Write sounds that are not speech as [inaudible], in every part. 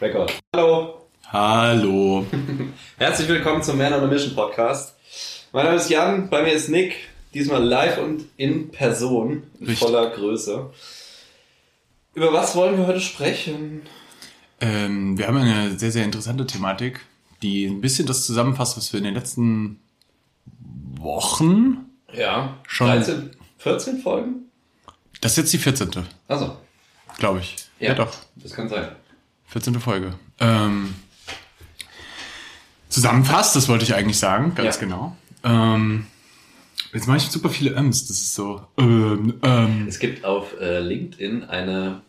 Record. Hallo. Hallo. [laughs] Herzlich willkommen zum Man on a Mission Podcast. Mein Name ist Jan, bei mir ist Nick, diesmal live und in Person, in Richtig. voller Größe. Über was wollen wir heute sprechen? Ähm, wir haben eine sehr, sehr interessante Thematik, die ein bisschen das zusammenfasst, was wir in den letzten Wochen. Ja, Schon- 13, 14 Folgen? Das ist jetzt die 14. Also, glaube ich. Ja. Ja. doch. das kann sein. 14. Folge. Ähm, zusammenfasst, das wollte ich eigentlich sagen, ganz Ja. genau. Ähm, jetzt mache ich super viele M's. Das ist so. Ähm, ähm, Es gibt auf äh, LinkedIn eine,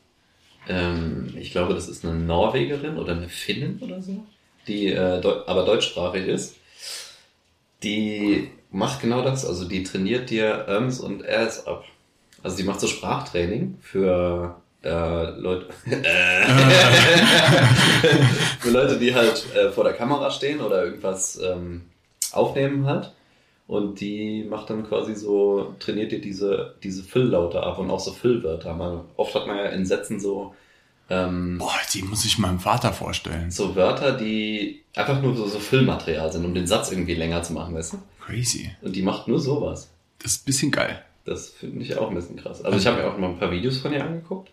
ähm, ich glaube, das ist eine Norwegerin oder eine Finnin oder so, die äh, deu aber deutschsprachig ist. Die macht genau das, also die trainiert dir Öms und Äs ab. Also die macht so Sprachtraining für äh, Leute, [laughs] für Leute, die halt äh, vor der Kamera stehen oder irgendwas ähm, aufnehmen halt. Und die macht dann quasi so, trainiert dir diese, diese Fülllaute ab und auch so Füllwörter. Man, oft hat man ja in Sätzen so, ähm, boah, die muss ich meinem Vater vorstellen. so Wörter, die einfach nur so, so Füllmaterial sind, um den Satz irgendwie länger zu machen, weißt du? Crazy. Und die macht nur sowas. Das ist ein bisschen geil. Das finde ich auch ein bisschen krass. Also ich habe mir auch mal ein paar Videos von ihr angeguckt.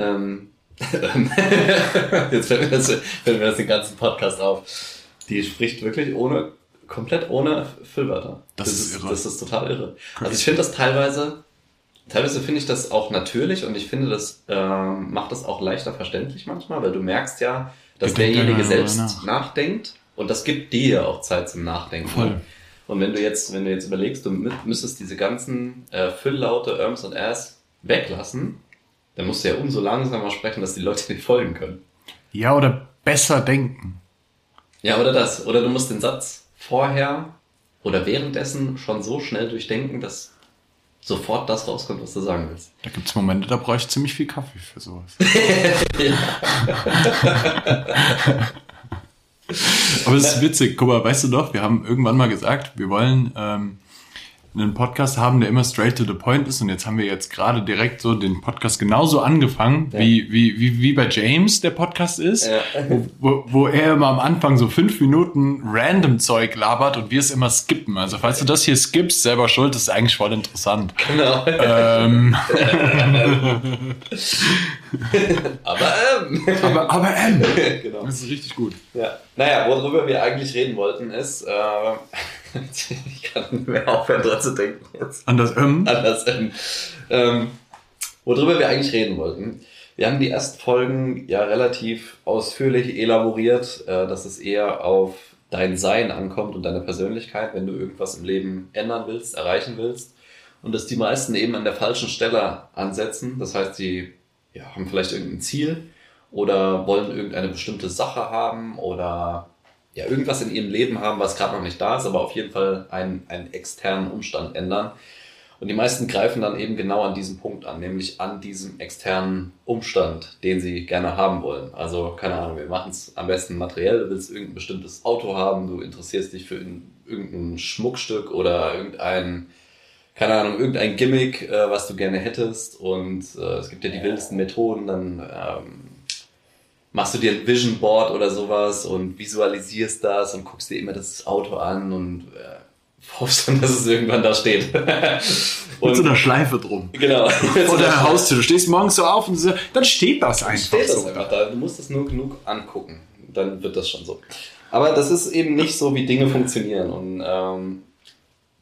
Ähm, [laughs] jetzt fällt mir, das, fällt mir das den ganzen Podcast auf. Die spricht wirklich ohne, komplett ohne Füllwörter. Das ist irre. Das ist total irre. Also ich finde das teilweise, teilweise finde ich das auch natürlich und ich finde, das ähm, macht das auch leichter verständlich manchmal, weil du merkst ja, dass denken derjenige selbst nach. nachdenkt und das gibt dir auch Zeit zum Nachdenken. Voll. Und wenn du jetzt, wenn du jetzt überlegst, du mü- müsstest diese ganzen äh, Fülllaute, Irms und Äs weglassen, dann musst du ja umso langsamer sprechen, dass die Leute [laughs] dir folgen können. Ja, oder besser denken. Ja, oder das. Oder du musst den Satz vorher oder währenddessen schon so schnell durchdenken, dass sofort das rauskommt, was du sagen willst. Da gibt's Momente, da brauche ich ziemlich viel Kaffee für sowas. [laughs] Aber es ist witzig. Guck mal, weißt du doch, wir haben irgendwann mal gesagt, wir wollen ähm, einen Podcast haben, der immer straight to the point ist. Und jetzt haben wir jetzt gerade direkt so den Podcast genauso angefangen, Ja. wie, wie, wie, wie bei James der Podcast ist. Ja. Wo, wo, er immer am Anfang so fünf Minuten random Zeug labert und wir es immer skippen. Also falls du das hier skippst, selber schuld, das ist eigentlich voll interessant. Genau. ähm, [laughs] [laughs] [laughs] Aber, ähm. aber, aber ähm, [laughs] genau. das ist richtig gut. Ja. Naja, worüber wir eigentlich reden wollten, ist, äh, [laughs] ich kann nicht mehr aufhören dran zu denken jetzt. An das ähm, anders. Ähm, ähm, worüber wir eigentlich reden wollten. Wir haben die ersten Folgen ja relativ ausführlich elaboriert, äh, dass es eher auf dein Sein ankommt und deine Persönlichkeit, wenn du irgendwas im Leben ändern willst, erreichen willst. Und dass die meisten eben an der falschen Stelle ansetzen. Das heißt, sie ja, haben vielleicht irgendein Ziel oder wollen irgendeine bestimmte Sache haben oder ja, irgendwas in ihrem Leben haben, was gerade noch nicht da ist, aber auf jeden Fall einen, einen externen Umstand ändern. Und die meisten greifen dann eben genau an diesem Punkt an, nämlich an diesem externen Umstand, den sie gerne haben wollen. Also, keine Ahnung, wir machen es am besten materiell, du willst irgendein bestimmtes Auto haben, du interessierst dich für in- irgendein Schmuckstück oder irgendein, keine Ahnung, irgendein Gimmick, äh, was du gerne hättest. Und äh, es gibt ja die wildesten Methoden, dann ähm, machst du dir ein Vision Board oder sowas und visualisierst das und guckst dir immer das Auto an und äh, hoffst dann, dass es irgendwann da steht. [laughs] mit so einer Schleife drum. genau. [laughs] Vor der Haustür. Du stehst morgens so auf und so, dann steht das einfach steht das so. einfach da. Du musst es nur genug angucken. Dann wird das schon so. Aber das ist eben nicht so, wie Dinge funktionieren. Und ähm,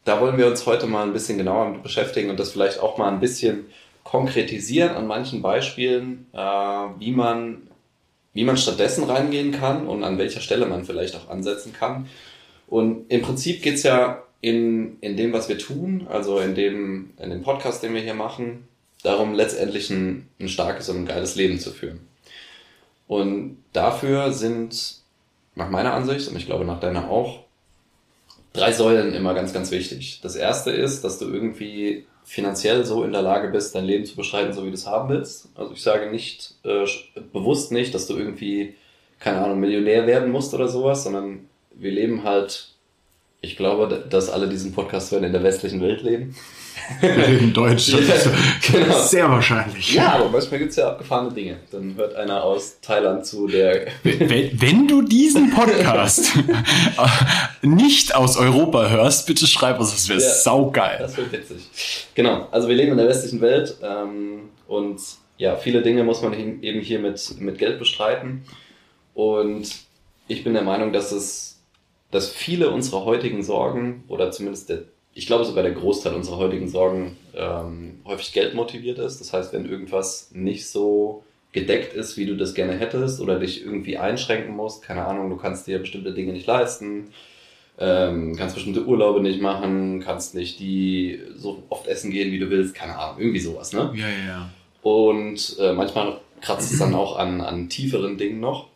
da wollen wir uns heute mal ein bisschen genauer mit beschäftigen und das vielleicht auch mal ein bisschen konkretisieren an manchen Beispielen, äh, wie man wie man stattdessen reingehen kann und an welcher Stelle man vielleicht auch ansetzen kann. Und im Prinzip geht's ja in, in dem, was wir tun, also in dem, in dem Podcast, den wir hier machen, darum, letztendlich ein, ein starkes und ein geiles Leben zu führen. Und dafür sind nach meiner Ansicht, und ich glaube nach deiner auch, drei Säulen immer ganz, ganz wichtig. Das erste ist, dass du irgendwie finanziell so in der Lage bist, dein Leben zu beschreiten, so wie du es haben willst. Also ich sage nicht, äh, bewusst nicht, dass du irgendwie, keine Ahnung, Millionär werden musst oder sowas, sondern wir leben halt ich glaube, dass alle diesen Podcast hören in der westlichen Welt leben. [laughs] Wir reden Deutsch, das ist genau. sehr wahrscheinlich. Ja, aber manchmal gibt es ja abgefahrene Dinge. Dann hört einer aus Thailand zu, der... [laughs] Wenn, wenn du diesen Podcast [laughs] nicht aus Europa hörst, bitte schreib uns, das wäre ja, saugeil. Das wäre witzig. Genau, also wir leben in der westlichen Welt ähm, und ja, viele Dinge muss man eben hier mit, mit Geld bestreiten. Und ich bin der Meinung, dass es, dass viele unserer heutigen Sorgen oder zumindest der ich glaube sogar der Großteil unserer heutigen Sorgen ähm, häufig geldmotiviert ist. Das heißt, wenn irgendwas nicht so gedeckt ist, wie du das gerne hättest oder dich irgendwie einschränken musst, keine Ahnung, du kannst dir bestimmte Dinge nicht leisten, ähm, kannst bestimmte Urlaube nicht machen, kannst nicht die so oft essen gehen, wie du willst, keine Ahnung, irgendwie sowas, ne? Ja, ja, ja. Und äh, manchmal kratzt es dann auch an, an tieferen Dingen noch.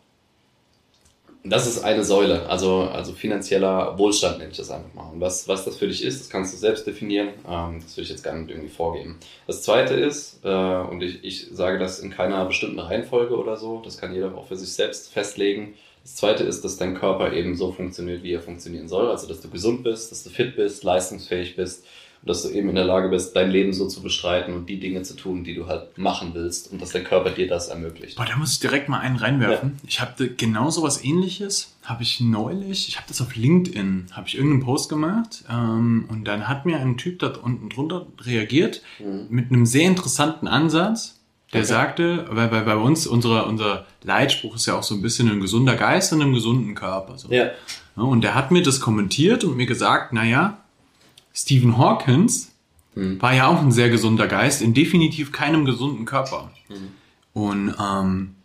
Das ist eine Säule, also, also finanzieller Wohlstand nenne ich das einfach mal. Und was, was das für dich ist, das kannst du selbst definieren. Ähm, das will ich jetzt gar nicht irgendwie vorgeben. Das zweite ist, äh, und ich, ich sage das in keiner bestimmten Reihenfolge oder so, das kann jeder auch für sich selbst festlegen. Das zweite ist, dass dein Körper eben so funktioniert, wie er funktionieren soll. Also, dass du gesund bist, dass du fit bist, leistungsfähig bist dass du eben in der Lage bist, dein Leben so zu bestreiten und die Dinge zu tun, die du halt machen willst und dass dein Körper dir das ermöglicht. Boah, da muss ich direkt mal einen reinwerfen. Ja. Ich habe genau so was ähnliches, habe ich neulich, ich habe das auf LinkedIn, habe ich irgendeinen Post gemacht ähm, und dann hat mir ein Typ da unten drunter reagiert mhm. mit einem sehr interessanten Ansatz. Der okay. sagte, weil, weil bei uns unsere, unser Leitspruch ist ja auch so ein bisschen ein gesunder Geist und einem gesunden Körper. So. Ja. Und der hat mir das kommentiert und mir gesagt, naja, Stephen Hawkins mhm. war ja auch ein sehr gesunder Geist, in definitiv keinem gesunden Körper. Mhm. Und ähm,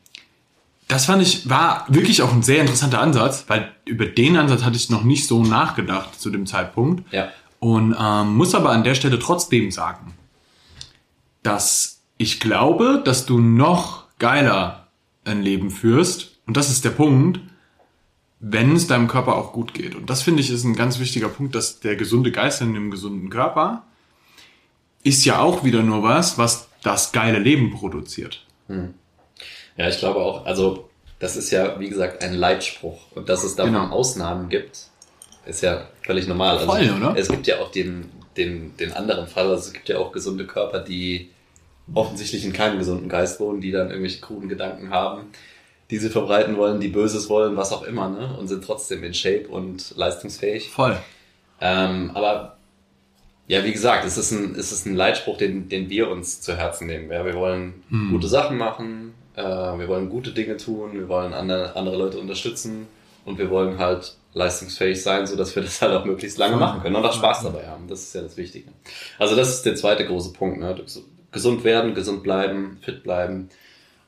das fand ich, war wirklich auch ein sehr interessanter Ansatz, weil über den Ansatz hatte ich noch nicht so nachgedacht zu dem Zeitpunkt. Ja. Und ähm, muss aber an der Stelle trotzdem sagen, dass ich glaube, dass du noch geiler ein Leben führst. Und das ist der Punkt, wenn es deinem Körper auch gut geht. Und das finde ich ist ein ganz wichtiger Punkt, dass der gesunde Geist in dem gesunden Körper ist ja auch wieder nur was, was das geile Leben produziert. Hm. Ja, ich glaube auch, also das ist ja, wie gesagt, ein Leitspruch. Und dass es davon genau. Ausnahmen gibt, ist ja völlig normal. Also, Voll, oder? Es gibt ja auch den, den, den anderen Fall, also es gibt ja auch gesunde Körper, die offensichtlich in keinem gesunden Geist wohnen, die dann irgendwelche kruden Gedanken haben die sie verbreiten wollen, die Böses wollen, was auch immer, ne? Und sind trotzdem in Shape und leistungsfähig. Voll. Ähm, aber ja, wie gesagt, es ist ein, es ist ein Leitspruch, den, den wir uns zu Herzen nehmen. Ja, wir wollen hm. gute Sachen machen, äh, wir wollen gute Dinge tun, wir wollen andere, andere Leute unterstützen und wir wollen halt leistungsfähig sein, so dass wir [laughs] das halt auch möglichst lange machen können und auch Spaß dabei haben. Das ist ja das Wichtige. Also das ist der zweite große Punkt. Ne? Gesund werden, gesund bleiben, fit bleiben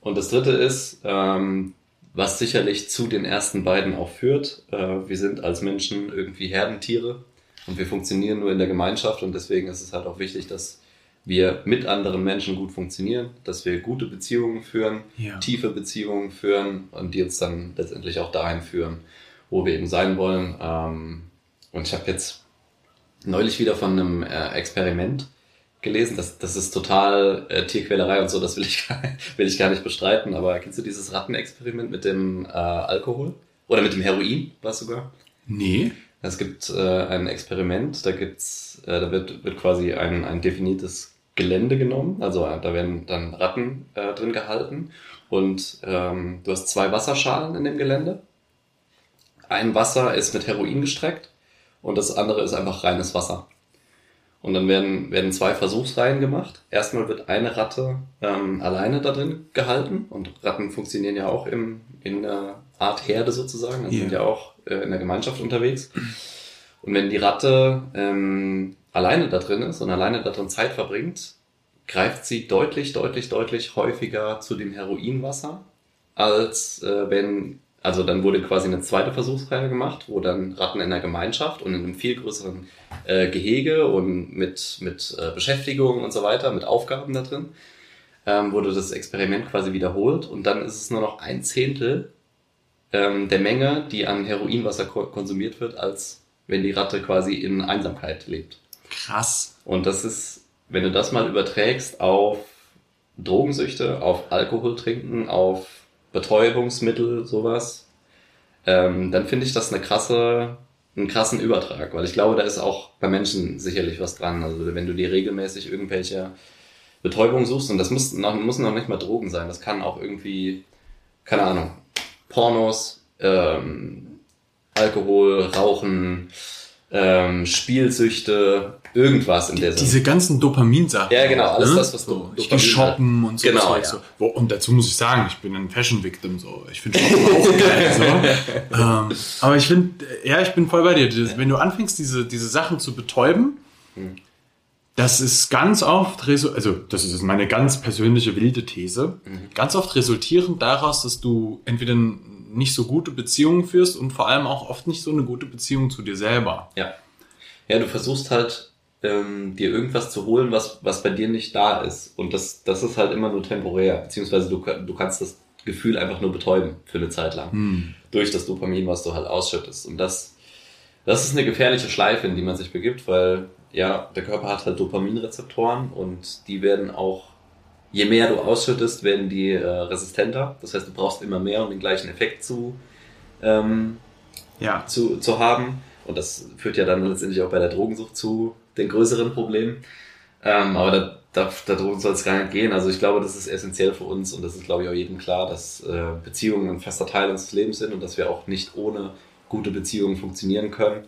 und das dritte ist, ähm, was sicherlich zu den ersten beiden auch führt. Äh, wir sind als Menschen irgendwie Herdentiere und wir funktionieren nur in der Gemeinschaft und deswegen ist es halt auch wichtig, dass wir mit anderen Menschen gut funktionieren, dass wir gute Beziehungen führen, ja. tiefe Beziehungen führen und die uns dann letztendlich auch dahin führen, wo wir eben sein wollen. Ähm, und ich habe jetzt neulich wieder von einem äh, Experiment gelesen. Das, das ist total äh, Tierquälerei und so, das will ich, [laughs] will ich gar nicht bestreiten. Aber kennst du dieses Rattenexperiment mit dem äh, Alkohol? Oder mit dem Heroin, war es sogar? Nee. Es gibt äh, ein Experiment, da gibt's, äh, da wird, wird quasi ein, ein definiertes Gelände genommen, also äh, da werden dann Ratten äh, drin gehalten und ähm, du hast zwei Wasserschalen in dem Gelände. Ein Wasser ist mit Heroin gestreckt und das andere ist einfach reines Wasser. Und dann werden, werden zwei Versuchsreihen gemacht. Erstmal wird eine Ratte ähm, alleine da drin gehalten. Und Ratten funktionieren ja auch im, in einer Art Herde sozusagen. Also yeah. sind ja auch äh, in der Gemeinschaft unterwegs. Und wenn die Ratte ähm, alleine da drin ist und alleine da drin Zeit verbringt, greift sie deutlich, deutlich, deutlich häufiger zu dem Heroinwasser, als äh, wenn also dann wurde quasi eine zweite Versuchsreihe gemacht, wo dann Ratten in der Gemeinschaft und in einem viel größeren äh, Gehege und mit, mit äh, Beschäftigung und so weiter, mit Aufgaben da drin, ähm, wurde das Experiment quasi wiederholt und dann ist es nur noch ein Zehntel ähm, der Menge, die an Heroinwasser ko konsumiert wird, als wenn die Ratte quasi in Einsamkeit lebt. Krass. Und das ist, wenn du das mal überträgst auf Drogensüchte, auf Alkohol trinken, auf Betäubungsmittel, sowas, ähm, dann finde ich das eine krasse, einen krassen Übertrag, weil ich glaube, da ist auch bei Menschen sicherlich was dran. Also wenn du dir regelmäßig irgendwelche Betäubung suchst, und das muss noch, müssen noch nicht mal Drogen sein, das kann auch irgendwie, keine Ahnung, Pornos, ähm, Alkohol, Rauchen, ähm, Spielsüchte, irgendwas in der Sinne. Diese ganzen Dopaminsachen. Ja, genau, alles ne? das, was so, Dopamin Ich gehe shoppen und so. Genau, ja. so. Wo- Und dazu muss ich sagen, ich bin ein Fashion-Victim. So. Ich finde Shoppen auch [laughs] geil. So. ähm, aber ich finde, ja, ich bin voll bei dir. Das- Wenn du anfängst, diese, diese Sachen zu betäuben, Hm. das ist ganz oft, also das ist meine ganz persönliche wilde These, Mhm. ganz oft resultierend daraus, dass du entweder nicht so gute Beziehungen führst und vor allem auch oft nicht so eine gute Beziehung zu dir selber. Ja. Ja, du versuchst halt, ähm, dir irgendwas zu holen, was, was bei dir nicht da ist. Und das, das ist halt immer nur temporär. Beziehungsweise du, du kannst das Gefühl einfach nur betäuben für eine Zeit lang. Hm. Durch das Dopamin, was du halt ausschüttest. Und das, das ist eine gefährliche Schleife, in die man sich begibt, weil ja, der Körper hat halt Dopaminrezeptoren und die werden auch, je mehr du ausschüttest, werden die äh, resistenter. Das heißt, du brauchst immer mehr, um den gleichen Effekt zu, ähm, Ja. zu, zu haben. Und das führt ja dann letztendlich auch bei der Drogensucht zu den größeren Problemen. Ähm, aber da, da, darum soll es gar nicht gehen. Also ich glaube, das ist essentiell für uns und das ist, glaube ich, auch jedem klar, dass äh, Beziehungen ein fester Teil unseres Lebens sind und dass wir auch nicht ohne gute Beziehungen funktionieren können.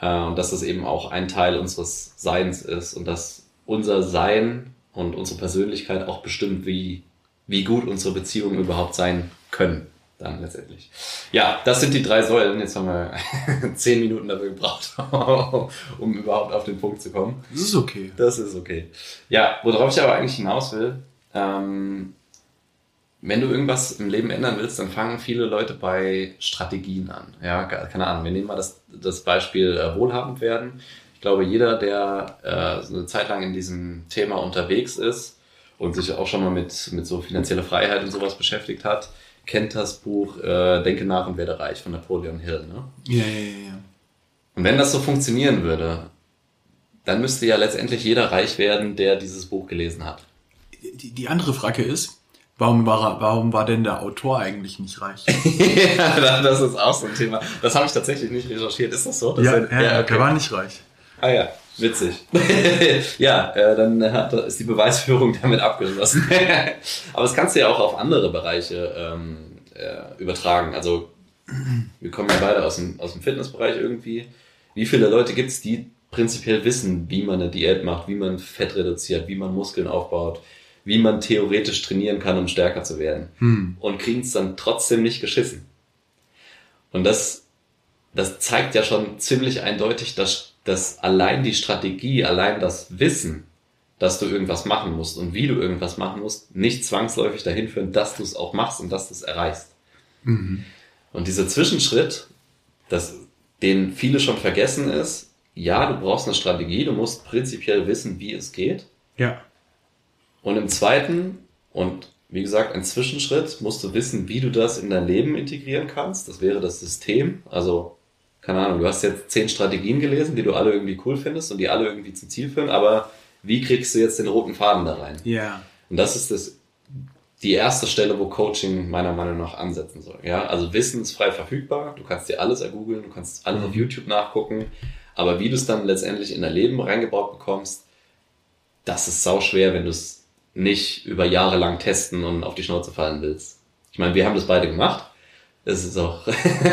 Äh, und dass das eben auch ein Teil unseres Seins ist und dass unser Sein und unsere Persönlichkeit auch bestimmt, wie, wie gut unsere Beziehungen überhaupt sein können. Dann letztendlich. Ja, das sind die drei Säulen. Jetzt haben wir [laughs] zehn Minuten dafür gebraucht, [laughs] um überhaupt auf den Punkt zu kommen. Das ist okay. Das ist okay. Ja, worauf ich aber eigentlich hinaus will, ähm, wenn du irgendwas im Leben ändern willst, dann fangen viele Leute bei Strategien an. Ja, ke- keine Ahnung. Wir nehmen mal das, das Beispiel äh, wohlhabend werden. Ich glaube, jeder, der äh, so eine Zeit lang in diesem Thema unterwegs ist und sich auch schon mal mit, mit so finanzieller Freiheit und sowas beschäftigt hat, kennt das Buch äh, Denke nach und werde reich von Napoleon Hill. Ne? Ja, ja, ja, ja. Und wenn das so funktionieren würde, dann müsste ja letztendlich jeder reich werden, der dieses Buch gelesen hat. Die, die andere Frage ist, warum war, er- warum war denn der Autor eigentlich nicht reich? [laughs] ja, das ist auch so ein Thema. Das habe ich tatsächlich nicht recherchiert. Ist das so? Das ja, ein- ja, okay. der war nicht reich. Ah ja, witzig. [laughs] ja, äh, dann hat, ist die Beweisführung [laughs] damit abgeschlossen. [laughs] Aber das kannst du ja auch auf andere Bereiche ähm, äh, übertragen. Also wir kommen ja beide aus dem, aus dem Fitnessbereich irgendwie. Wie viele Leute gibt es, die prinzipiell wissen, wie man eine Diät macht, wie man Fett reduziert, wie man Muskeln aufbaut, wie man theoretisch trainieren kann, um stärker zu werden Hm. und kriegen es dann trotzdem nicht geschissen. Und das, das zeigt ja schon ziemlich eindeutig, dass, dass allein die Strategie, allein das Wissen, dass du irgendwas machen musst und wie du irgendwas machen musst, nicht zwangsläufig dahin führen, dass du es auch machst und dass du es erreichst. Mhm. Und dieser Zwischenschritt, das, den viele schon vergessen ist, ja, du brauchst eine Strategie, du musst prinzipiell wissen, wie es geht. Ja. Und im zweiten, und wie gesagt, ein Zwischenschritt, musst du wissen, wie du das in dein Leben integrieren kannst. Das wäre das System. Also, keine Ahnung, du hast jetzt zehn Strategien gelesen, die du alle irgendwie cool findest und die alle irgendwie zum Ziel führen, aber wie kriegst du jetzt den roten Faden da rein? Ja. Und das ist das, die erste Stelle, wo Coaching meiner Meinung nach ansetzen soll. Ja, also Wissen ist frei verfügbar. Du kannst dir alles ergoogeln, du kannst alles auf YouTube nachgucken. Aber wie du es dann letztendlich in dein Leben reingebaut bekommst, das ist sau schwer, wenn du es nicht über Jahre lang testen und auf die Schnauze fallen willst. Ich meine, wir haben das beide gemacht. Das ist auch,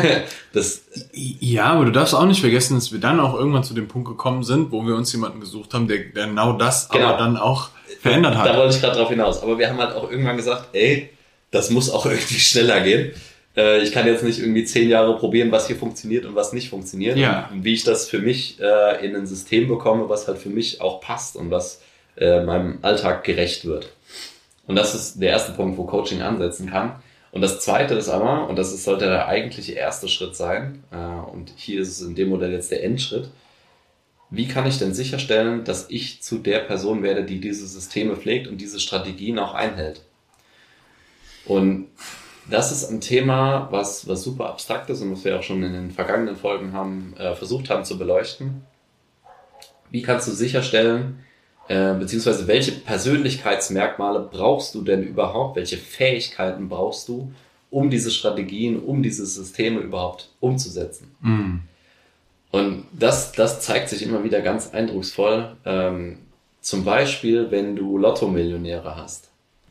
[laughs] das, Ja, aber du darfst auch nicht vergessen, dass wir dann auch irgendwann zu dem Punkt gekommen sind, wo wir uns jemanden gesucht haben, der, genau das Genau. aber dann auch verändert Da hat. wollte ich gerade drauf hinaus. Aber wir haben halt auch irgendwann gesagt, ey, das muss auch [laughs] irgendwie schneller gehen. Äh, ich kann jetzt nicht irgendwie zehn Jahre probieren, was hier funktioniert und was nicht funktioniert. Ja. Und wie ich das für mich äh, in ein System bekomme, was halt für mich auch passt und was äh, meinem Alltag gerecht wird. Und das ist der erste Punkt, wo Coaching ansetzen kann. Und das zweite ist aber, und das ist, sollte der eigentliche erste Schritt sein, äh, und hier ist es in dem Modell jetzt der Endschritt, wie kann ich denn sicherstellen, dass ich zu der Person werde, die diese Systeme pflegt und diese Strategien auch einhält? Und das ist ein Thema, was, was super abstrakt ist und was wir auch schon in den vergangenen Folgen haben, äh, versucht haben zu beleuchten. Wie kannst du sicherstellen, äh, beziehungsweise welche Persönlichkeitsmerkmale brauchst du denn überhaupt? Welche Fähigkeiten brauchst du, um diese Strategien, um diese Systeme überhaupt umzusetzen? Mhm. Und das, das zeigt sich immer wieder ganz eindrucksvoll. Ähm, zum Beispiel, wenn du Lotto-Millionäre hast.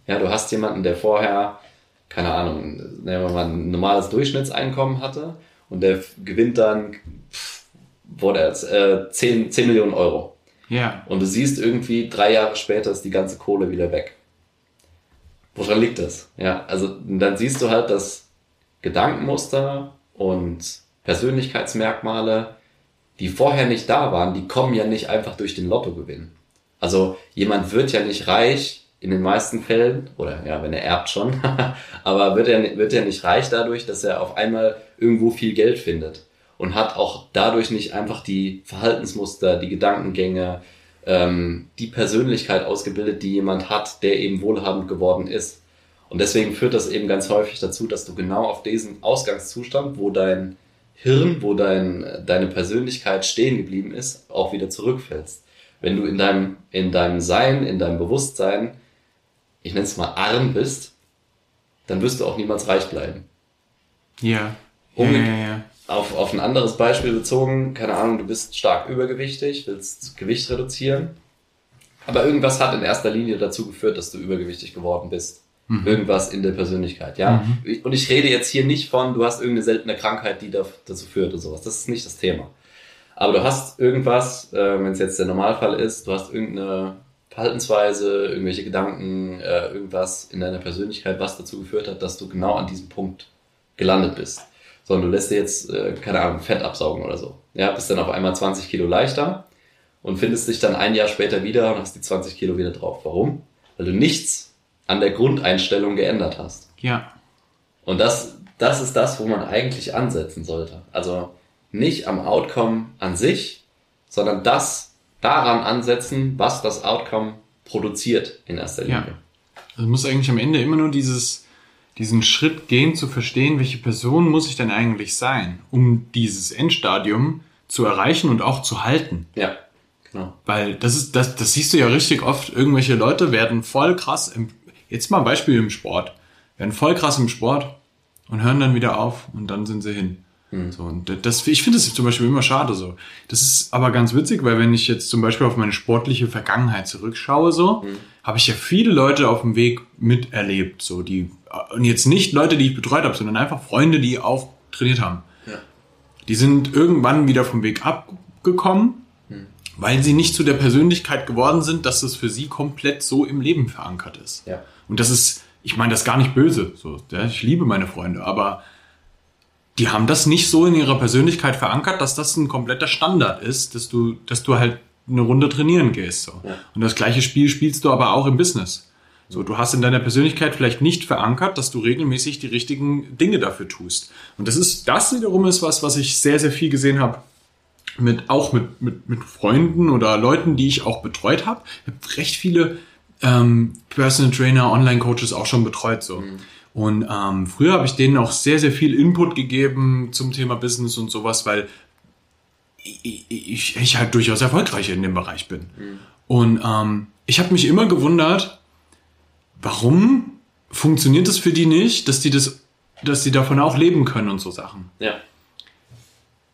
Ja, du hast jemanden, der vorher, keine Ahnung, nehmen wir mal ein normales Durchschnittseinkommen hatte und der gewinnt dann, pff, wo der jetzt, äh, 10, 10 Millionen Euro. Ja. Und du siehst irgendwie, drei Jahre später ist die ganze Kohle wieder weg. Woran liegt das? Ja, also dann siehst du halt, dass Gedankenmuster und Persönlichkeitsmerkmale, die vorher nicht da waren, die kommen ja nicht einfach durch den Lottogewinn. Also jemand wird ja nicht reich in den meisten Fällen, oder ja, wenn er erbt schon, [laughs] aber wird er, wird er nicht reich dadurch, dass er auf einmal irgendwo viel Geld findet und hat auch dadurch nicht einfach die Verhaltensmuster, die Gedankengänge, ähm, die Persönlichkeit ausgebildet, die jemand hat, der eben wohlhabend geworden ist. Und deswegen führt das eben ganz häufig dazu, dass du genau auf diesen Ausgangszustand, wo dein Hirn, wo dein, deine Persönlichkeit stehen geblieben ist, auch wieder zurückfällst. Wenn du in deinem, in deinem Sein, in deinem Bewusstsein, ich nenne es mal arm bist, dann wirst du auch niemals reich bleiben. Ja. Umge ja, ja, ja. Auf, auf ein anderes Beispiel bezogen, keine Ahnung, du bist stark übergewichtig, willst Gewicht reduzieren, aber irgendwas hat in erster Linie dazu geführt, dass du übergewichtig geworden bist. Mhm. Irgendwas in der Persönlichkeit, ja. Mhm. Und ich rede jetzt hier nicht von, du hast irgendeine seltene Krankheit, die da, dazu führt oder sowas. Das ist nicht das Thema. Aber du hast irgendwas, äh, wenn es jetzt der Normalfall ist, du hast irgendeine Verhaltensweise, irgendwelche Gedanken, äh, irgendwas in deiner Persönlichkeit, was dazu geführt hat, dass du genau an diesem Punkt gelandet bist. Sondern du lässt dir jetzt, äh, keine Ahnung, Fett absaugen oder so. Ja, bist dann auf einmal 20 Kilo leichter und findest dich dann ein Jahr später wieder und hast die 20 Kilo wieder drauf. Warum? Weil du nichts an der Grundeinstellung geändert hast. Ja. Und das, das ist das, wo man eigentlich ansetzen sollte. Also nicht am Outcome an sich, sondern das daran ansetzen, was das Outcome produziert in erster Linie. Ja. Also muss eigentlich am Ende immer nur dieses, diesen Schritt gehen, zu verstehen, welche Person muss ich denn eigentlich sein, um dieses Endstadium zu erreichen und auch zu halten. Ja, genau. Weil das ist, das, das siehst du ja richtig oft. Irgendwelche Leute werden voll krass im, jetzt mal ein Beispiel im Sport, werden voll krass im Sport und hören dann wieder auf und dann sind sie hin. So, und das, ich finde das zum Beispiel immer schade so. Das ist aber ganz witzig, weil wenn ich jetzt zum Beispiel auf meine sportliche Vergangenheit zurückschaue, so, habe ich ja viele Leute auf dem Weg miterlebt, so, die, und jetzt nicht Leute, die ich betreut habe, sondern einfach Freunde, die auch trainiert haben. Ja. Die sind irgendwann wieder vom Weg abgekommen, weil sie nicht zu der Persönlichkeit geworden sind, dass das für sie komplett so im Leben verankert ist. Ja. Und das ist, ich meine das gar nicht böse, so, ja, ich liebe meine Freunde, aber die haben das nicht so in ihrer Persönlichkeit verankert, dass das ein kompletter Standard ist, dass du, dass du halt eine Runde trainieren gehst. So. Ja. Und das gleiche Spiel spielst du aber auch im Business. So, du hast in deiner Persönlichkeit vielleicht nicht verankert, dass du regelmäßig die richtigen Dinge dafür tust. Und das ist, das wiederum ist was, was ich sehr, sehr viel gesehen habe. Mit, auch mit, mit, mit Freunden oder Leuten, die ich auch betreut habe. Ich habe recht viele ähm, Personal Trainer, Online-Coaches auch schon betreut. So. Und ähm, früher habe ich denen auch sehr, sehr viel Input gegeben zum Thema Business und sowas, weil ich, ich, ich halt durchaus erfolgreich in dem Bereich bin. Und ähm, ich habe mich immer gewundert, warum funktioniert das für die nicht, dass die das, dass die davon auch leben können und so Sachen. Ja.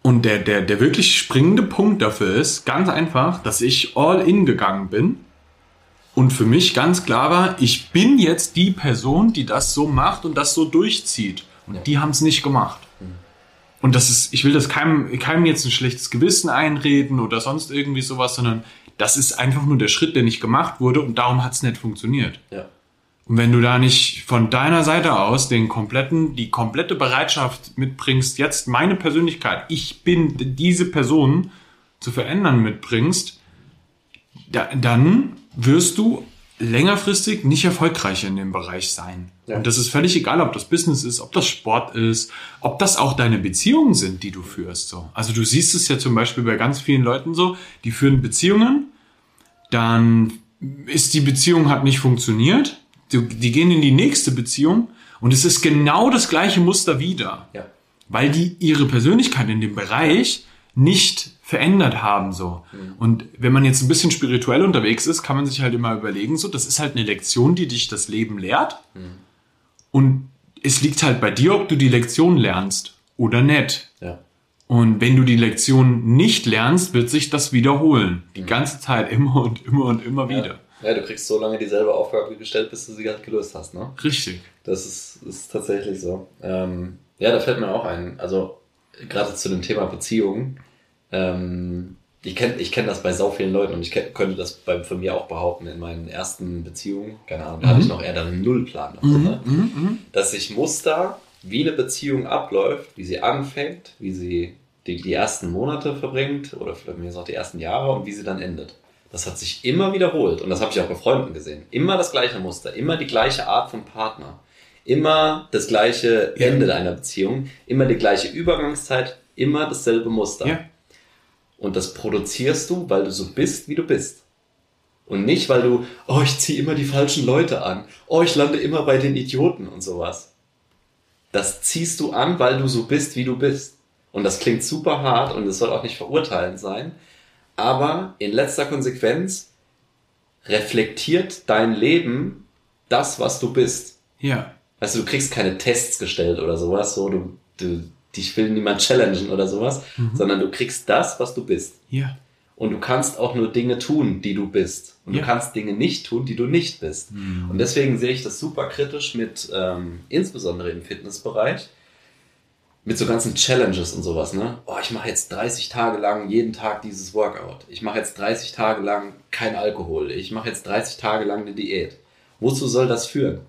Und der, der, der wirklich springende Punkt dafür ist ganz einfach, dass ich all in gegangen bin und für mich ganz klar war, ich bin jetzt die Person, die das so macht und das so durchzieht. Und Ja. die haben es nicht gemacht. Und das ist, ich will das keinem, keinem jetzt ein schlechtes Gewissen einreden oder sonst irgendwie sowas, sondern das ist einfach nur der Schritt, der nicht gemacht wurde und darum hat es nicht funktioniert. Ja. Und wenn du da nicht von deiner Seite aus den kompletten, die komplette Bereitschaft mitbringst, jetzt meine Persönlichkeit, ich bin diese Person zu verändern mitbringst, da, dann wirst du längerfristig nicht erfolgreich in dem Bereich sein. Ja. Und das ist völlig egal, ob das Business ist, ob das Sport ist, ob das auch deine Beziehungen sind, die du führst. So. Also du siehst es ja zum Beispiel bei ganz vielen Leuten so, die führen Beziehungen, dann ist die Beziehung hat nicht funktioniert, die, die gehen in die nächste Beziehung und es ist genau das gleiche Muster wieder Ja. weil die ihre Persönlichkeit in dem Bereich nicht verändert haben so. Und wenn man jetzt ein bisschen spirituell unterwegs ist, kann man sich halt immer überlegen, so, das ist halt eine Lektion, die dich das Leben lehrt. Und es liegt halt bei dir, ob du die Lektion lernst oder nicht. Ja. Und wenn du die Lektion nicht lernst, wird sich das wiederholen. Die ganze Zeit, immer und immer und immer wieder. Ja, du kriegst so lange dieselbe Aufgabe gestellt, bis du sie halt gelöst hast, ne? Richtig. Das ist, ist tatsächlich so. Ähm, ja, da fällt mir auch ein. Also, gerade zu dem Thema Beziehungen. Ähm, ich kenne ich kenn das bei so vielen Leuten und ich kenn, könnte das bei, von mir auch behaupten in meinen ersten Beziehungen. Keine Ahnung, da hatte ich noch eher dann einen Nullplan. Davon, ne? Dass ich Muster, wie eine Beziehung abläuft, wie sie anfängt, wie sie die, die ersten Monate verbringt oder vielleicht mir auch die ersten Jahre und wie sie dann endet. Das hat sich immer wiederholt und das habe ich auch bei Freunden gesehen. Immer das gleiche Muster, immer die gleiche Art von Partner, immer das gleiche Ja. Ende einer Beziehung, immer die gleiche Übergangszeit, immer dasselbe Muster. Ja. Und das produzierst du, weil du so bist, wie du bist. Und nicht, weil du, oh, ich ziehe immer die falschen Leute an, oh, ich lande immer bei den Idioten und sowas. Das ziehst du an, weil du so bist, wie du bist. Und das klingt super hart und es soll auch nicht verurteilend sein. Aber in letzter Konsequenz reflektiert dein Leben das, was du bist. Ja. Du, du kriegst keine Tests gestellt oder sowas, so du, du dich will niemand challengen oder sowas, sondern du kriegst das, was du bist. Ja. Und du kannst auch nur Dinge tun, die du bist. Und Ja. du kannst Dinge nicht tun, die du nicht bist. Und deswegen sehe ich das super kritisch mit, ähm, insbesondere im Fitnessbereich, mit so ganzen Challenges und sowas, ne? Oh, ich mache jetzt 30 Tage lang jeden Tag dieses Workout. Ich mache jetzt 30 Tage lang kein Alkohol. Ich mache jetzt 30 Tage lang eine Diät. Wozu soll das führen?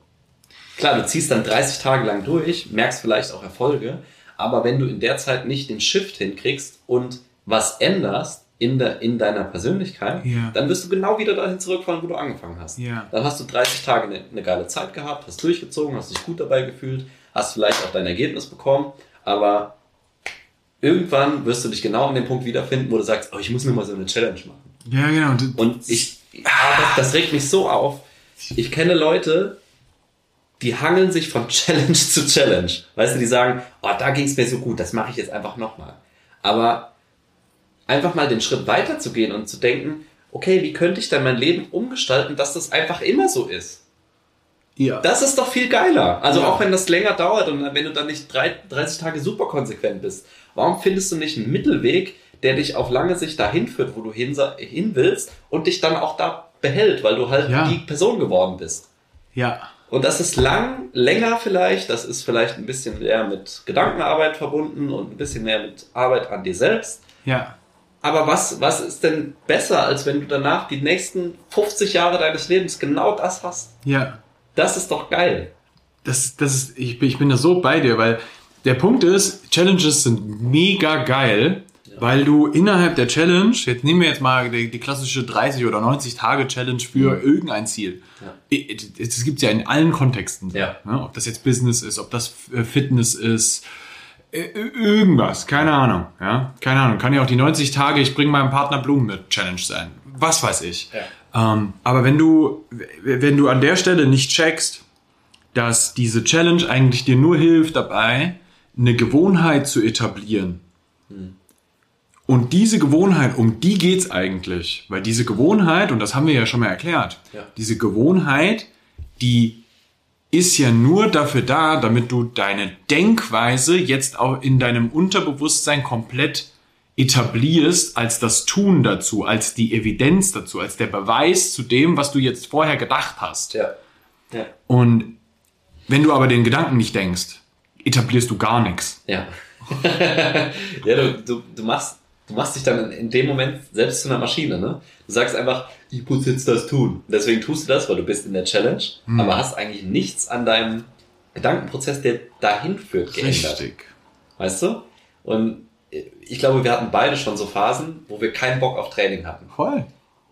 Klar, du ziehst dann 30 Tage lang durch, merkst vielleicht auch Erfolge, aber wenn du in der Zeit nicht den Shift hinkriegst und was änderst in, der, in deiner Persönlichkeit, Ja. dann wirst du genau wieder dahin zurückfahren, wo du angefangen hast. Ja. Dann hast du 30 Tage eine, eine geile Zeit gehabt, hast durchgezogen, hast dich gut dabei gefühlt, hast vielleicht auch dein Ergebnis bekommen, aber irgendwann wirst du dich genau an dem Punkt wiederfinden, wo du sagst, oh, ich muss mir mal so eine Challenge machen. Ja, genau. Und, Und ich, ah, das, das regt mich so auf. Ich kenne Leute, die hangeln sich von [laughs] Challenge zu Challenge. Weißt du, die sagen, oh, da ging es mir so gut, das mache ich jetzt einfach nochmal. Aber einfach mal den Schritt weiter zu gehen und zu denken, okay, wie könnte ich denn mein Leben umgestalten, dass das einfach immer so ist? ja. Das ist doch viel geiler. Also Ja. auch wenn das länger dauert und wenn du dann nicht drei- 30 Tage super konsequent bist, warum findest du nicht einen Mittelweg, der dich auf lange Sicht dahin führt, wo du hin, hin willst und dich dann auch da behält, weil du halt Ja. die Person geworden bist. ja. Und das ist lang, länger vielleicht, das ist vielleicht ein bisschen mehr mit Gedankenarbeit verbunden und ein bisschen mehr mit Arbeit an dir selbst. Ja. Aber was, was ist denn besser, als wenn du danach die nächsten 50 Jahre deines Lebens genau das hast? Ja. Das ist doch geil. Das, das ist, ich, bin- ich bin da so bei dir, weil der Punkt ist, Challenges sind mega geil, weil du innerhalb der Challenge, jetzt nehmen wir jetzt mal die, die klassische 30 oder 90 Tage Challenge für irgendein Ziel. Ja. Das gibt ja in allen Kontexten. Ja. Ne? Ob das jetzt Business ist, ob das äh, Fitness ist, äh, irgendwas, keine Ahnung. Ja? Keine Ahnung. Kann ja auch die 90 Tage, ich bringe meinem Partner Blumen mit Challenge sein. Was weiß ich. Ähm, aber wenn du, wenn du an der Stelle nicht checkst, dass diese Challenge eigentlich dir nur hilft dabei, eine Gewohnheit zu etablieren. Und diese Gewohnheit, um die geht's eigentlich. Weil diese Gewohnheit, und das haben wir ja schon mal erklärt, Ja. diese Gewohnheit, die ist ja nur dafür da, damit du deine Denkweise jetzt auch in deinem Unterbewusstsein komplett etablierst als das Tun dazu, als die Evidenz dazu, als der Beweis zu dem, was du jetzt vorher gedacht hast. Ja. Ja. Und wenn du aber den Gedanken nicht denkst, etablierst du gar nichts. Ja. [laughs] ja, du, du, du, machst, du machst dich dann in dem Moment selbst zu einer Maschine, ne? Du sagst einfach, ich muss jetzt das tun. Deswegen tust du das, weil du bist in der Challenge, aber hast eigentlich nichts an deinem Gedankenprozess, der dahin führt, geändert. Weißt du? Und ich glaube, wir hatten beide schon so Phasen, wo wir keinen Bock auf Training hatten. Voll.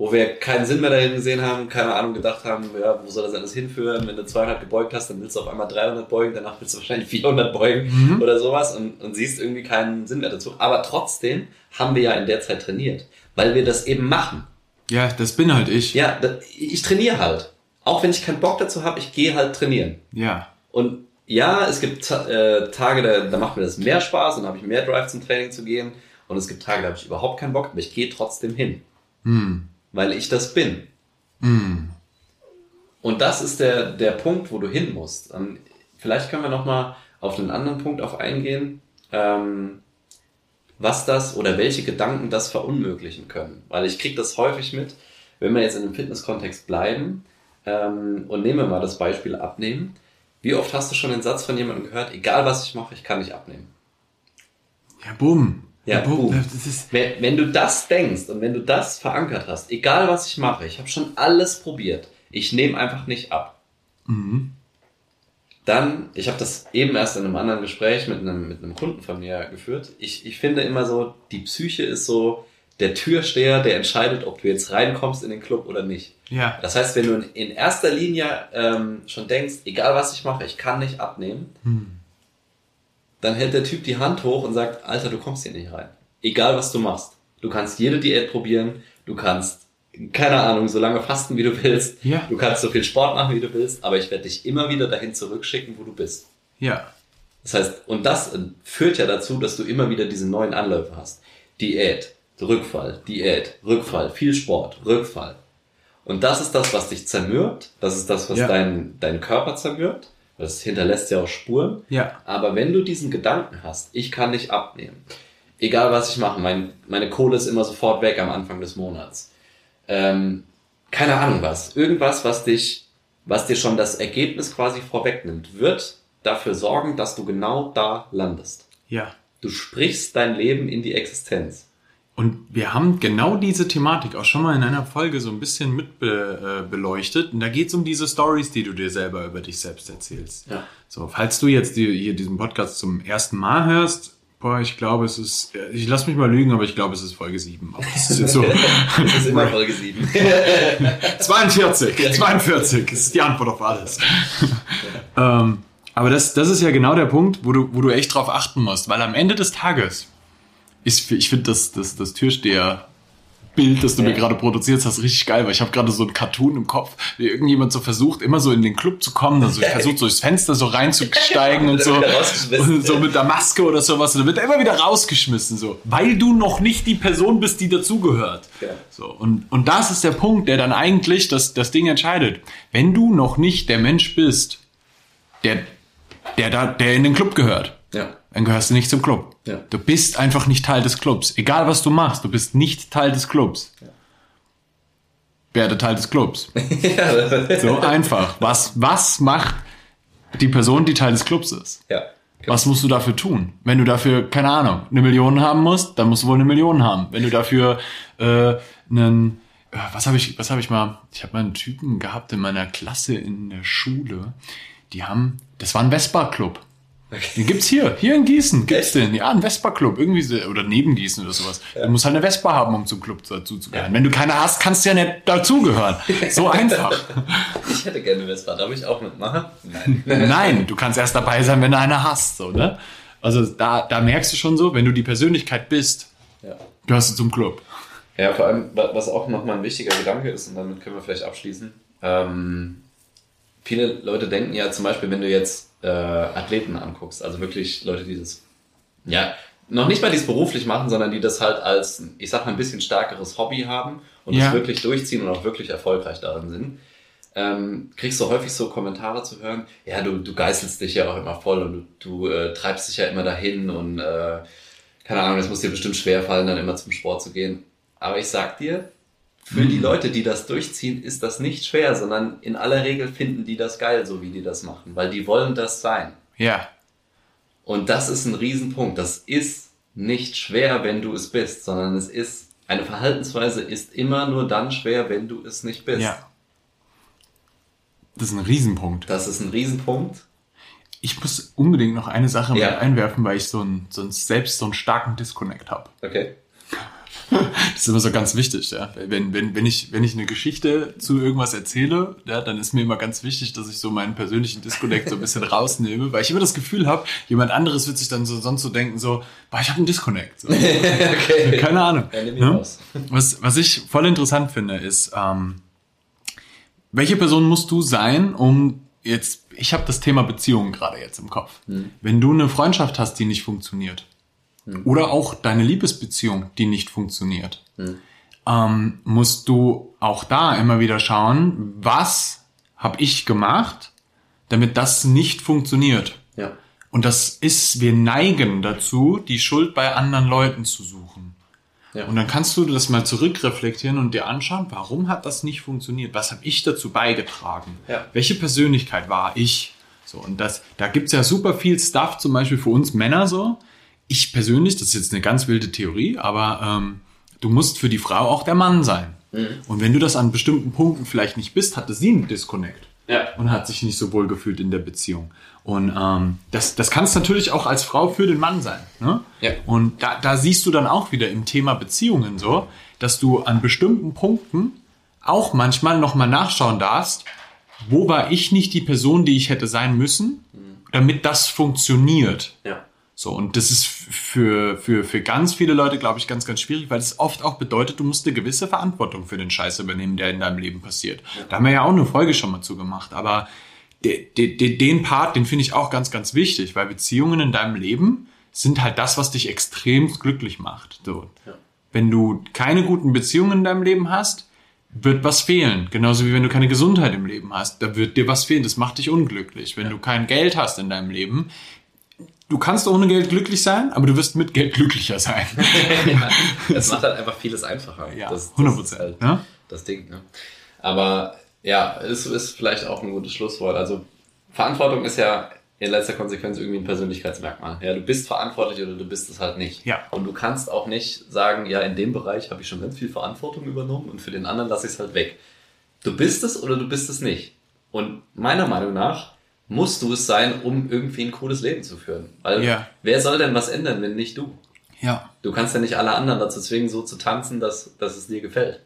Wo wir keinen Sinn mehr dahin gesehen haben, keine Ahnung, gedacht haben, ja, wo soll das alles hinführen? Wenn du 200 gebeugt hast, dann willst du auf einmal 300 beugen, danach willst du wahrscheinlich 400 beugen oder sowas und, und siehst irgendwie keinen Sinn mehr dazu. Aber trotzdem haben wir ja in der Zeit trainiert, weil wir das eben machen. Ja, das bin halt ich. Ja, ich trainiere halt. Auch wenn ich keinen Bock dazu habe, ich gehe halt trainieren. Ja. Und ja, es gibt äh, Tage, da, da macht mir das mehr Spaß und habe ich mehr Drive zum Training zu gehen. Und es gibt Tage, da habe ich überhaupt keinen Bock, aber ich gehe trotzdem hin. Weil ich das bin. Und das ist der, der Punkt, wo du hin musst. Und vielleicht können wir nochmal auf einen anderen Punkt auf eingehen. Ähm, was das oder welche Gedanken das verunmöglichen können. Weil ich kriege das häufig mit, wenn wir jetzt in einem Fitnesskontext bleiben ähm, und nehmen wir mal das Beispiel abnehmen. Wie oft hast du schon den Satz von jemandem gehört, egal was ich mache, ich kann nicht abnehmen? Ja, bumm. Ja, boom. Wenn, wenn du das denkst und wenn du das verankert hast, egal was ich mache, ich habe schon alles probiert, ich nehme einfach nicht ab. mhm. Dann, ich habe das eben erst in einem anderen Gespräch mit einem, mit einem Kunden von mir geführt. Ich, ich finde immer so, die Psyche ist so der Türsteher, der entscheidet, ob du jetzt reinkommst in den Club oder nicht. Ja. Das heißt, wenn du in- in erster Linie ähm, schon denkst, egal was ich mache, ich kann nicht abnehmen, Hm. Dann hält der Typ die Hand hoch und sagt, Alter, du kommst hier nicht rein. Egal was du machst. Du kannst jede Diät probieren, du kannst, keine Ahnung, so lange fasten, wie du willst, Ja. du kannst so viel Sport machen, wie du willst, aber ich werde dich immer wieder dahin zurückschicken, wo du bist. Ja. Das heißt, und das führt ja dazu, dass du immer wieder diese neuen Anläufe hast. Diät, Rückfall, Diät, Rückfall, viel Sport, Rückfall. Und das ist das, was dich zermürbt. Das ist das, was Ja. deinen deinen Körper zermürbt. Das hinterlässt ja auch Spuren. Ja. Aber wenn du diesen Gedanken hast, ich kann nicht abnehmen, egal was ich mache, mein, meine Kohle ist immer sofort weg am Anfang des Monats. Ähm, keine Ahnung was. Irgendwas, was dich, was dir schon das Ergebnis quasi vorwegnimmt, wird dafür sorgen, dass du genau da landest. Ja. Du sprichst dein Leben in die Existenz. Und wir haben genau diese Thematik auch schon mal in einer Folge so ein bisschen mit be, äh, beleuchtet. Und da geht es um diese Stories, die du dir selber über dich selbst erzählst. Ja. So, falls du jetzt die, hier diesen Podcast zum ersten Mal hörst, boah, ich glaube, es ist, äh, ich lass mich mal lügen, aber ich glaube, es ist Folge 7. [laughs] Aber das ist jetzt so Das ist immer [laughs] Folge 7. 42, 42, das ist die Antwort auf alles. [laughs] ähm, aber das, das ist ja genau der Punkt, wo du, wo du echt drauf achten musst, weil am Ende des Tages ist, ich finde das, das, das Türsteher Bild, das du Ja. mir gerade produziert hast, richtig geil, weil ich habe gerade so ein Cartoon im Kopf, wie irgendjemand so versucht, immer so in den Club zu kommen, also versucht so durchs Fenster so reinzusteigen und [laughs] so, und so mit der Maske oder sowas, und dann wird er immer wieder rausgeschmissen, so, weil du noch nicht die Person bist, die dazugehört. Ja. So, und, und das ist der Punkt, der dann eigentlich das, das Ding entscheidet. Wenn du noch nicht der Mensch bist, der, der, da, der in den Club gehört, Ja. Dann gehörst du nicht zum Club. Ja. Du bist einfach nicht Teil des Clubs. Egal was du machst, du bist nicht Teil des Clubs. Werde Teil des Clubs. [laughs] ja. So einfach. Was, was macht die Person, die Teil des Clubs ist? ja. Was musst du dafür tun? Wenn du dafür, keine Ahnung, eine Million haben musst, dann musst du wohl eine Million haben. Wenn du dafür äh, einen, äh, was habe ich, was habe ich mal, ich habe mal einen Typen gehabt in meiner Klasse in der Schule, die haben, das war ein Vespa-Club. Den gibt's hier, hier in Gießen gibt's Echt? den. Ja, ein Vespa-Club, irgendwie so, oder neben Gießen oder sowas. Du musst halt eine Vespa haben, um zum Club dazu zu gehören. Wenn du keine hast, kannst du ja nicht dazugehören. So [laughs] einfach. Ich hätte gerne Vespa. Darf ich auch mitmachen? Nein. [laughs] Nein, du kannst erst dabei sein, wenn du eine hast, so, ne? Also da, da merkst du schon so, wenn du die Persönlichkeit bist, Ja. gehörst du zum Club. Ja, vor allem, wa- was auch nochmal ein wichtiger Gedanke ist, und damit können wir vielleicht abschließen. Ähm, viele Leute denken ja zum Beispiel, wenn du jetzt äh, Athleten anguckst, also wirklich Leute, die das, ja, noch nicht mal die es beruflich machen, sondern die das halt als, ich sag mal, ein bisschen stärkeres Hobby haben und Ja. das wirklich durchziehen und auch wirklich erfolgreich darin sind, ähm, kriegst du häufig so Kommentare zu hören, ja, du, du geißelst dich ja auch immer voll und du, du äh, treibst dich ja immer dahin und äh, keine Ahnung, es muss dir bestimmt schwer fallen, dann immer zum Sport zu gehen. Aber ich sag dir, für die Leute, die das durchziehen, ist das nicht schwer, sondern in aller Regel finden die das geil, so wie die das machen, weil die wollen das sein. Ja, Und das ist ein Riesenpunkt. Das ist nicht schwer, wenn du es bist, sondern es ist, eine Verhaltensweise ist immer nur dann schwer, wenn du es nicht bist. ja. Das ist ein Riesenpunkt. Das ist ein Riesenpunkt. Ich muss unbedingt noch eine Sache Ja. mit einwerfen, weil ich so ein, so ein, selbst so einen starken Disconnect habe. Okay. Das ist immer so ganz wichtig, ja. Wenn, wenn, wenn, ich, wenn ich eine Geschichte zu irgendwas erzähle, ja, dann ist mir immer ganz wichtig, dass ich so meinen persönlichen Disconnect so ein bisschen rausnehme, weil ich immer das Gefühl habe, jemand anderes wird sich dann so sonst so denken, so, boah, ich habe einen Disconnect. So. [laughs] okay. Keine Ahnung. Ja, Ne? Was, was ich voll interessant finde, ist, ähm, welche Person musst du sein, um jetzt, ich habe das Thema Beziehungen gerade jetzt im Kopf. Wenn du eine Freundschaft hast, die nicht funktioniert, oder auch deine Liebesbeziehung, die nicht funktioniert, ähm, musst du auch da immer wieder schauen, was habe ich gemacht, damit das nicht funktioniert. Ja. Und das ist, wir neigen dazu, die Schuld bei anderen Leuten zu suchen. Ja. Und dann kannst du das mal zurückreflektieren und dir anschauen, warum hat das nicht funktioniert? Was habe ich dazu beigetragen? Ja. Welche Persönlichkeit war ich? So, und das, da gibt's ja super viel Stuff, zum Beispiel für uns Männer so. Ich persönlich, das ist jetzt eine ganz wilde Theorie, aber ähm, du musst für die Frau auch der Mann sein. Und wenn du das an bestimmten Punkten vielleicht nicht bist, hatte sie einen Disconnect Ja. und hat sich nicht so wohl gefühlt in der Beziehung. Und ähm, das, das kann es natürlich auch als Frau für den Mann sein. Ne? Ja. Und da, da siehst du dann auch wieder im Thema Beziehungen so, dass du an bestimmten Punkten auch manchmal nochmal nachschauen darfst, wo war ich nicht die Person, die ich hätte sein müssen, damit das funktioniert. Ja. So, und das ist für, für, für ganz viele Leute, glaube ich, ganz, ganz schwierig, weil es oft auch bedeutet, du musst eine gewisse Verantwortung für den Scheiß übernehmen, der in deinem Leben passiert. Da haben wir ja auch eine Folge schon mal zugemacht, aber de, de, de, den Part, den finde ich auch ganz, ganz wichtig, weil Beziehungen in deinem Leben sind halt das, was dich extrem glücklich macht. So. Ja. Wenn du keine guten Beziehungen in deinem Leben hast, wird was fehlen. Genauso wie wenn du keine Gesundheit im Leben hast, da wird dir was fehlen. Das macht dich unglücklich. Wenn du kein Geld hast in deinem Leben, du kannst ohne Geld glücklich sein, aber du wirst mit Geld glücklicher sein. [laughs] ja. Es [laughs] macht halt einfach vieles einfacher. Ja, das, das 100%, ist halt ne? das Ding. Ne? Aber ja, es ist vielleicht auch ein gutes Schlusswort. Also Verantwortung ist ja in letzter Konsequenz irgendwie ein Persönlichkeitsmerkmal. Ja, du bist verantwortlich oder du bist es halt nicht. Ja. Und du kannst auch nicht sagen, ja, in dem Bereich habe ich schon ganz viel Verantwortung übernommen und für den anderen lasse ich es halt weg. Du bist es oder du bist es nicht. Und meiner Meinung nach musst du es sein, um irgendwie ein cooles Leben zu führen. Weil Ja. wer soll denn was ändern, wenn nicht du? Ja, Du kannst ja nicht alle anderen dazu zwingen, so zu tanzen, dass, dass es dir gefällt.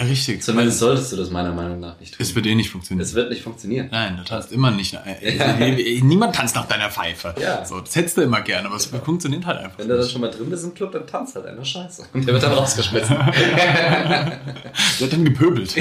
richtig. Zumindest solltest du das meiner Meinung nach nicht tun. es wird eh nicht funktionieren. Es wird nicht funktionieren. Nein, du tanzt immer nicht. [laughs] Äh, Niemand tanzt nach deiner Pfeife. Ja. So, das hättest du immer gerne, aber es funktioniert halt einfach Wenn du da schon mal drin bist im Club, dann tanzt halt einer Scheiße. Und der wird dann rausgeschmissen. [laughs] [laughs] Wird dann gepöbelt.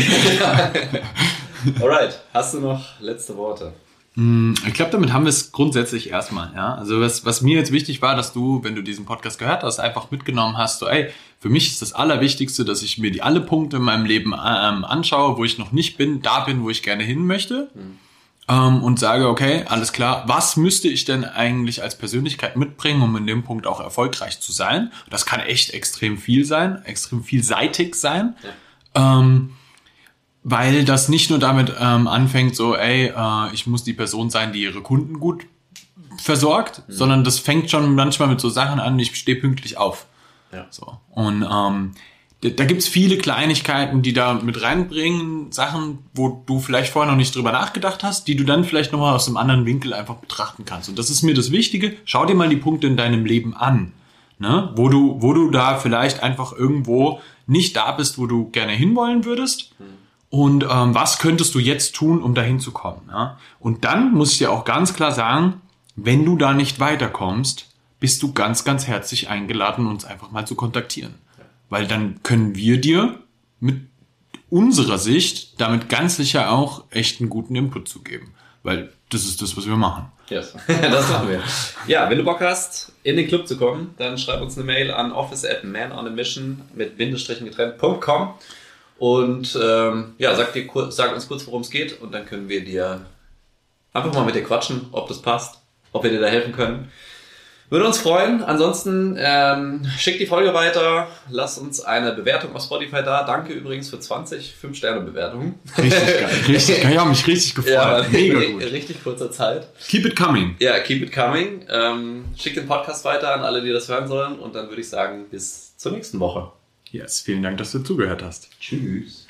Alright, hast du noch letzte Worte? Ich glaube, damit haben wir es grundsätzlich erstmal, ja. Also was, was mir jetzt wichtig war, dass du, wenn du diesen Podcast gehört hast, einfach mitgenommen hast, so, ey, für mich ist das Allerwichtigste, dass ich mir die alle Punkte in meinem Leben ähm, anschaue, wo ich noch nicht bin, da bin, wo ich gerne hin möchte. Ähm, und sage, okay, alles klar, was müsste ich denn eigentlich als Persönlichkeit mitbringen, um in dem Punkt auch erfolgreich zu sein? Das kann echt extrem viel sein, extrem vielseitig sein. Ähm, weil das nicht nur damit ähm, anfängt, so, ey, äh, ich muss die Person sein, die ihre Kunden gut versorgt, sondern das fängt schon manchmal mit so Sachen an, ich stehe pünktlich auf. Ja. So. Und ähm, da, da gibt's viele Kleinigkeiten, die da mit reinbringen, Sachen, wo du vielleicht vorher noch nicht drüber nachgedacht hast, die du dann vielleicht nochmal aus einem anderen Winkel einfach betrachten kannst. Und das ist mir das Wichtige. Schau dir mal die Punkte in deinem Leben an. Ne? Wo du, wo du da vielleicht einfach irgendwo nicht da bist, wo du gerne hinwollen würdest. Und ähm, was könntest du jetzt tun, um dahin zu kommen? Ja? Und dann muss ich dir auch ganz klar sagen, wenn du da nicht weiterkommst, bist du ganz, ganz herzlich eingeladen, uns einfach mal zu kontaktieren. Weil dann können wir dir mit unserer Sicht damit ganz sicher auch echt einen guten Input zu geben. Weil das ist das, was wir machen. Yes. [laughs] das machen wir. Ja, wenn du Bock hast, in den Club zu kommen, dann schreib uns eine Mail an office at manonamission mit Bindestrichen getrennt.com und ähm, ja, sag, dir, sag uns kurz, worum es geht und dann können wir dir einfach mal mit dir quatschen, ob das passt, ob wir dir da helfen können. Würde uns freuen. Ansonsten ähm, schick die Folge weiter. Lass uns eine Bewertung auf Spotify da. Danke übrigens für 20 5-Sterne-Bewertungen. Richtig geil. [laughs] Richtig geil. Ich habe mich richtig gefreut. Ja, Mega in gut. richtig kurzer Zeit. Keep it coming. Ja, keep it coming. Ähm, schickt den Podcast weiter an alle, die das hören sollen. Und dann würde ich sagen, bis zur nächsten Woche. Yes, vielen Dank, dass du zugehört hast. Tschüss.